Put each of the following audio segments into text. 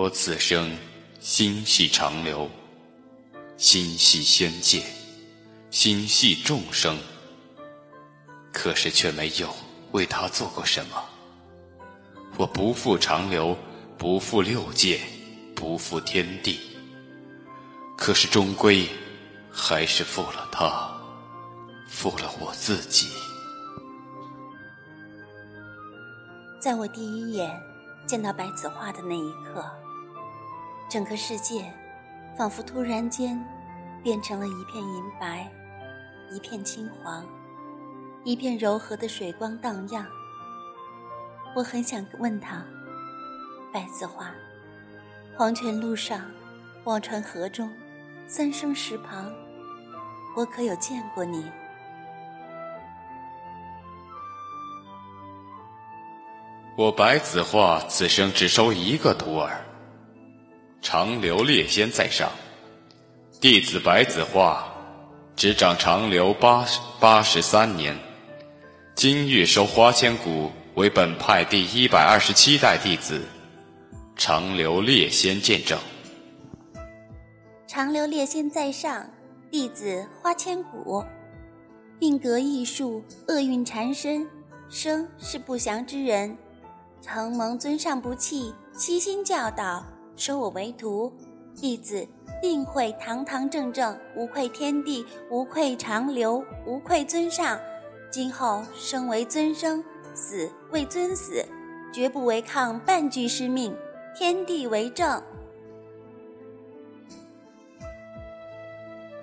我此生心系长流，心系仙界，心系众生，可是却没有为他做过什么。我不负长流，不负六界，不负天地，可是终归还是负了他，负了我自己。在我第一眼见到白子画的那一刻，整个世界仿佛突然间变成了一片银白，一片青黄，一片柔和的水光荡漾。我很想问他：“白子画，黄泉路上，忘川河中，三生石旁，我可有见过你？”我白子画此生只收一个徒儿，长留列仙在上，弟子白子画执掌长留八十八十三年，今日收花千骨。为本派第一百二十七代弟子，长留列仙见证。长留列仙在上，弟子花千骨，命格异术，厄运缠身，生是不祥之人。承蒙尊上不弃，悉心教导，收我为徒，弟子定会堂堂正正，无愧天地，无愧长流，无愧尊上。今后生为尊生。死为尊死，绝不违抗半句师命。天地为证。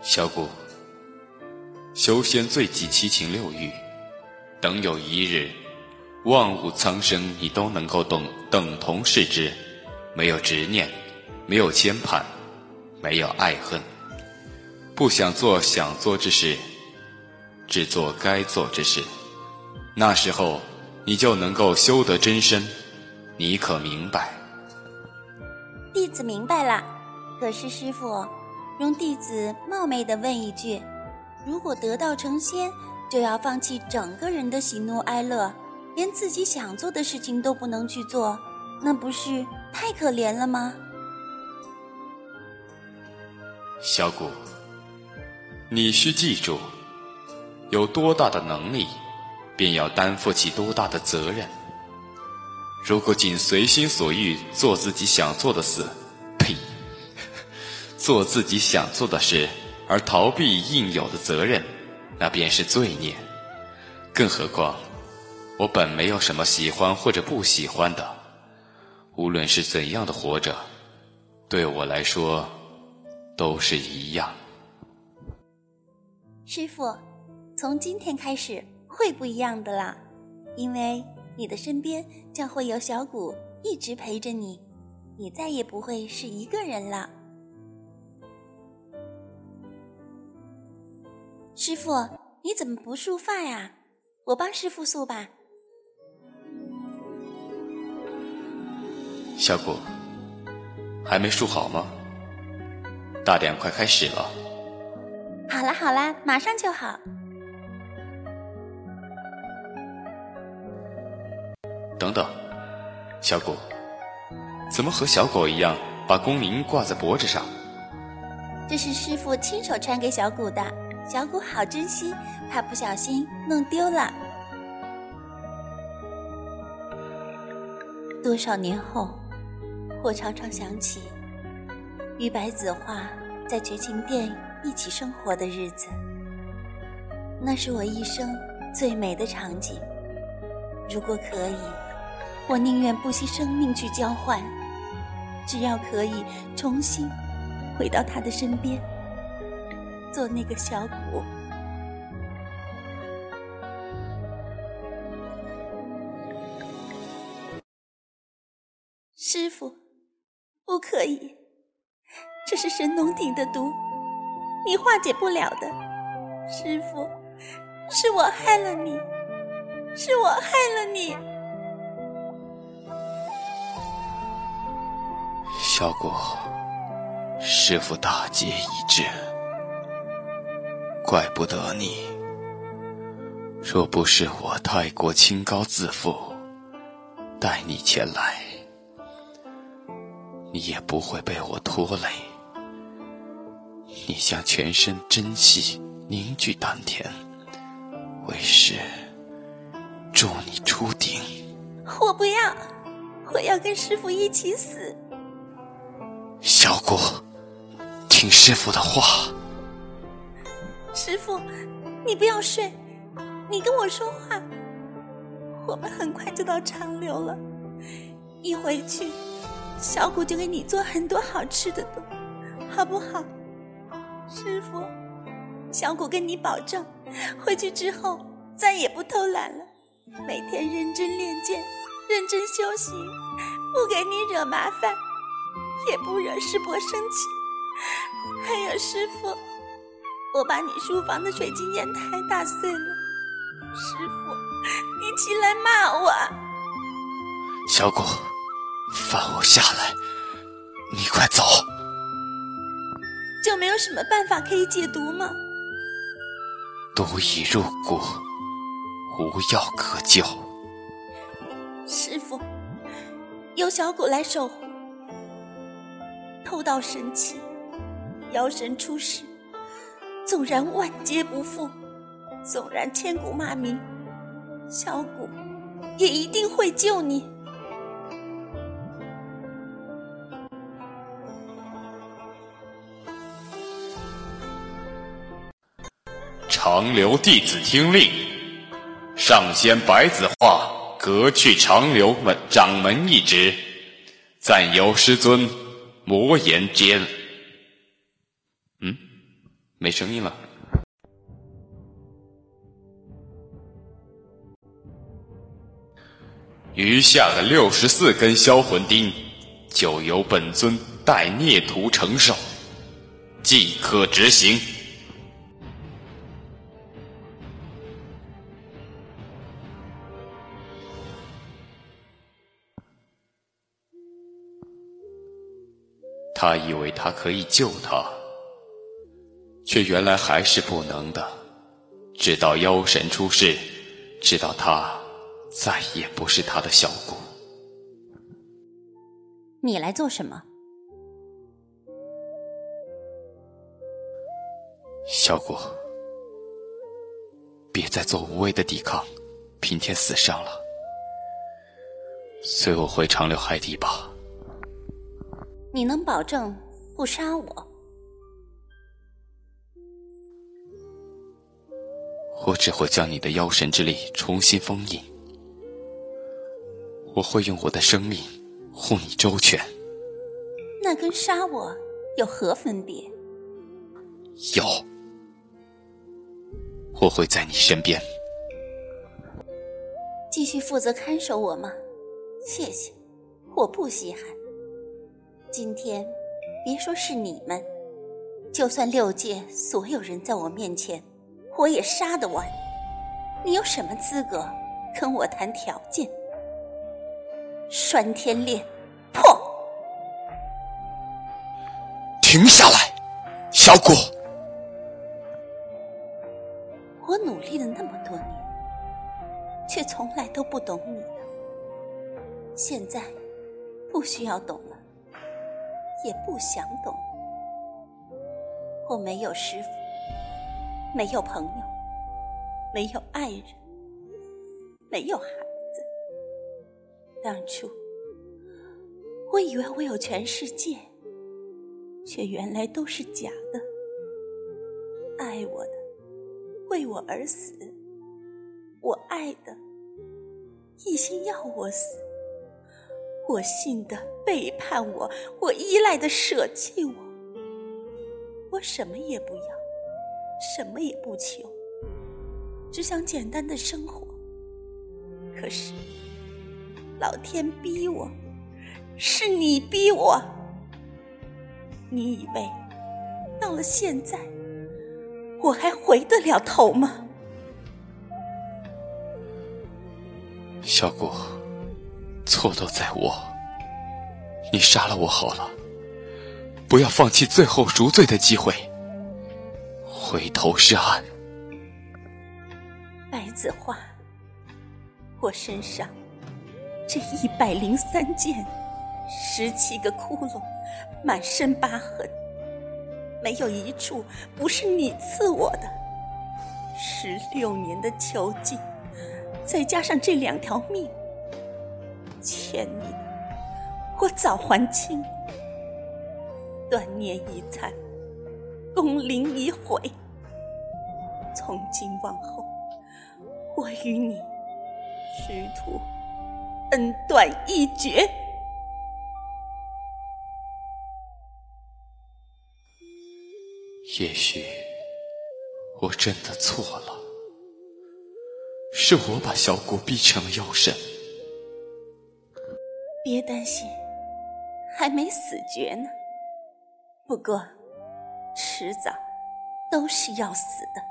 小谷，修仙最忌七情六欲，等有一日，万物苍生你都能够等等同视之，没有执念，没有牵绊，没有爱恨，不想做想做之事，只做该做之事，那时候。你就能够修得真身，你可明白？弟子明白了。可是师傅，容弟子冒昧的问一句：如果得道成仙，就要放弃整个人的喜怒哀乐，连自己想做的事情都不能去做，那不是太可怜了吗？小谷，你需记住，有多大的能力。便要担负起多大的责任。如果仅随心所欲做自己想做的事，呸！做自己想做的事而逃避应有的责任，那便是罪孽。更何况，我本没有什么喜欢或者不喜欢的，无论是怎样的活着，对我来说都是一样。师傅，从今天开始。会不一样的啦，因为你的身边将会有小谷一直陪着你，你再也不会是一个人了。师傅，你怎么不束发呀？我帮师傅束吧。小谷，还没梳好吗？大典快开始了。好啦好啦，马上就好。等等，小谷，怎么和小狗一样把弓铃挂在脖子上？这是师傅亲手穿给小谷的，小谷好珍惜，怕不小心弄丢了。多少年后，我常常想起与白子画在绝情殿一起生活的日子，那是我一生最美的场景。如果可以。我宁愿不惜生命去交换，只要可以重新回到他的身边，做那个小谷。不可以，这是神农鼎的毒，你化解不了的。师傅，是我害了你，是我害了你。小谷，师傅大劫已至，怪不得你。若不是我太过清高自负，带你前来，你也不会被我拖累。你将全身真气凝聚丹田，为师助你出鼎。我不要，我要跟师傅一起死。小姑，听师傅的话。师傅，你不要睡，你跟我说话。我们很快就到长留了，一回去，小谷就给你做很多好吃的，好不好？师傅，小谷跟你保证，回去之后再也不偷懒了，每天认真练剑，认真修行，不给你惹麻烦，也不惹师伯生气。还有师傅，我把你书房的水晶砚台打碎了，师傅。你起来骂我，小果，放我下来！你快走！就没有什么办法可以解毒吗？毒已入骨，无药可救。师傅，由小骨来守护。偷盗神器，妖神出世，纵然万劫不复，纵然千古骂名。小骨也一定会救你。长留弟子听令，上仙白子画革去长留门掌门一职，暂由师尊魔岩间。嗯，没声音了。余下的六十四根销魂钉，就由本尊代孽徒承受，即可执行。他以为他可以救他，却原来还是不能的。直到妖神出世，直到他。再也不是他的小骨。你来做什么？小骨，别再做无谓的抵抗，平添死伤了。随我回长留海底吧。你能保证不杀我？我只会将你的妖神之力重新封印。我会用我的生命护你周全，那跟杀我有何分别？有，我会在你身边，继续负责看守我吗？谢谢，我不稀罕。今天别说是你们，就算六界所有人在我面前，我也杀得完。你有什么资格跟我谈条件？拴天链破！停下来，小果！我努力了那么多年，却从来都不懂你的。现在不需要懂了，也不想懂。我没有师傅，没有朋友，没有爱人，没有孩子。当初，我以为我有全世界，却原来都是假的。爱我的，为我而死；我爱的，一心要我死；我信的，背叛我；我依赖的，舍弃我。我什么也不要，什么也不求，只想简单的生活。可是。老天逼我，是你逼我。你以为到了现在，我还回得了头吗？小谷，错都在我。你杀了我好了，不要放弃最后赎罪的机会。回头是岸。白子画，我身上。这一百零三件，十七个窟窿，满身疤痕，没有一处不是你赐我的。十六年的囚禁，再加上这两条命，欠你的我早还清。断念已残，功龄已毁。从今往后，我与你师徒恩断义绝。也许我真的错了，是我把小骨逼成了妖神。别担心，还没死绝呢。不过，迟早都是要死的。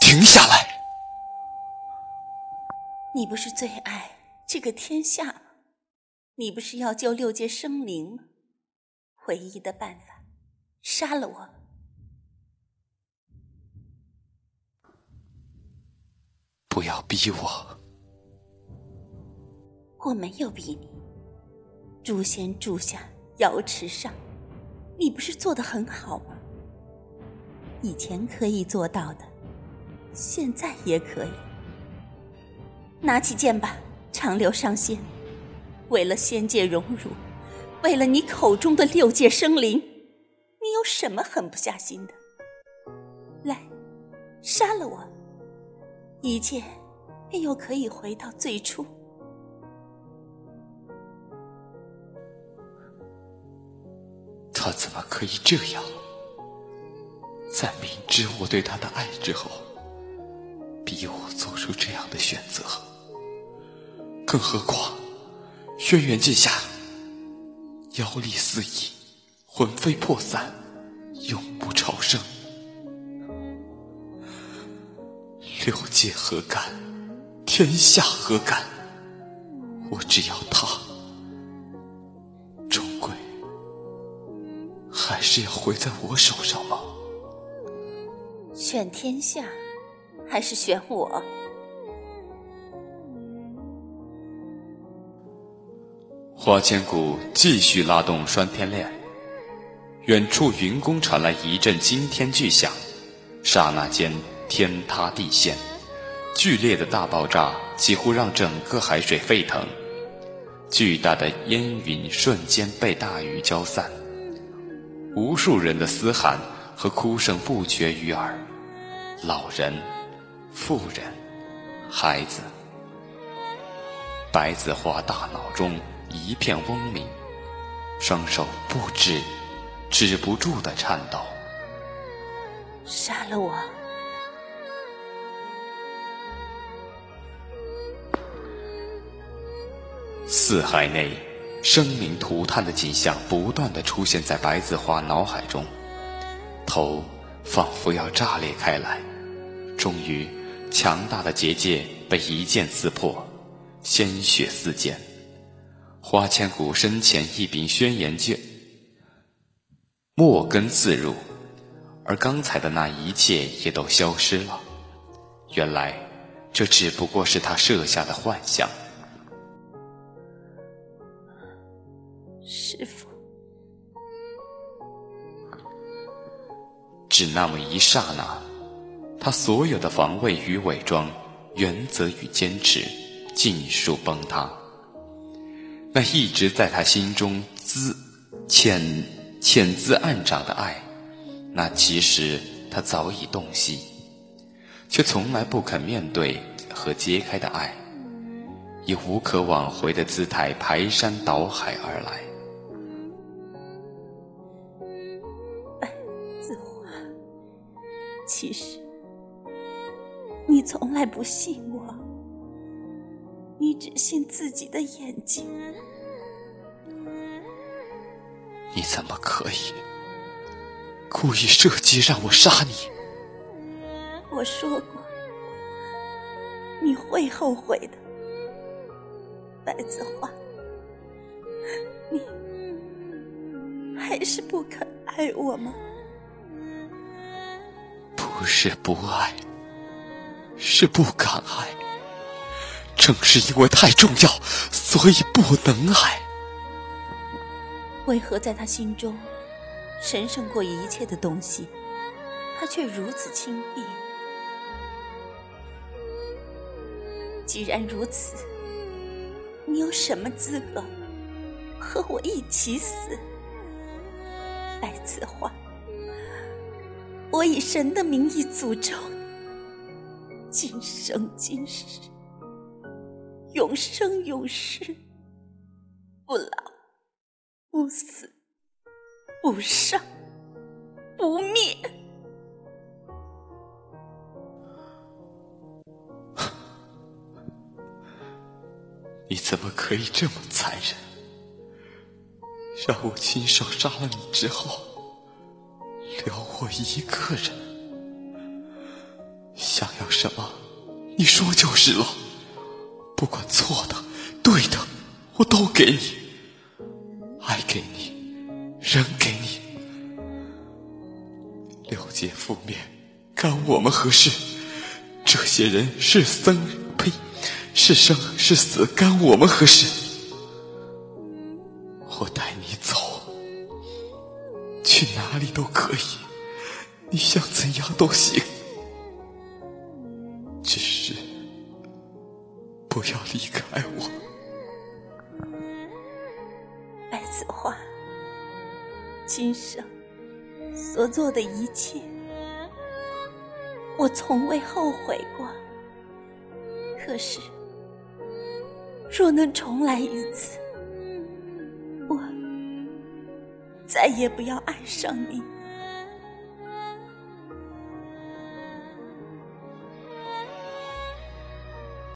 停下来！你不是最爱这个天下吗？你不是要救六界生灵吗？唯一的办法，杀了我！不要逼我！我没有逼你。诛仙柱下，瑶池上。你不是做的很好吗？以前可以做到的，现在也可以。拿起剑吧，长留上仙。为了仙界荣辱，为了你口中的六界生灵，你有什么狠不下心的？来，杀了我，一切便又可以回到最初。他怎么可以这样？在明知我对他的爱之后，逼我做出这样的选择？更何况，轩辕剑下妖力四溢，魂飞魄散，永不超生。六界何干？天下何干？我只要他。是要毁在我手上吗？选天下，还是选我？花千骨继续拉动拴天链，远处云宫传来一阵惊天巨响，刹那间天塌地陷，剧烈的大爆炸几乎让整个海水沸腾，巨大的烟云瞬间被大雨浇散。无数人的嘶喊和哭声不绝于耳，老人、妇人、孩子。白子画大脑中一片嗡鸣，双手不知、止不住的颤抖。杀了我！四海内。生灵涂炭的景象不断的出现在白子画脑海中，头仿佛要炸裂开来。终于，强大的结界被一剑刺破，鲜血四溅。花千骨身前一柄轩辕剑，墨根自入，而刚才的那一切也都消失了。原来，这只不过是他设下的幻象。师傅，只那么一刹那，他所有的防卫与伪装、原则与坚持，尽数崩塌。那一直在他心中滋潜潜滋暗长的爱，那其实他早已洞悉，却从来不肯面对和揭开的爱，以无可挽回的姿态排山倒海而来。其实，你从来不信我，你只信自己的眼睛。你怎么可以故意设计让我杀你？我说过，你会后悔的，白子画，你还是不肯爱我吗？不是不爱，是不敢爱。正是因为太重要，所以不能爱。为何在他心中神圣过一切的东西，他却如此轻蔑？既然如此，你有什么资格和我一起死？白子画，我以神的名义诅咒你，今生今世，永生永世，不老不死，不生不灭。你怎么可以这么残忍？让我亲手杀了你之后，留我一个人？想要什么，你说就是了。不管错的、对的，我都给你。爱给你，人给你。六界覆灭，干我们何事？这些人是僧，呸！是生是死，干我们何事？去哪里都可以，你想怎样都行，只是不要离开我。白子画，今生所做的一切，我从未后悔过。可是。若能重来一次，再也不要爱上你。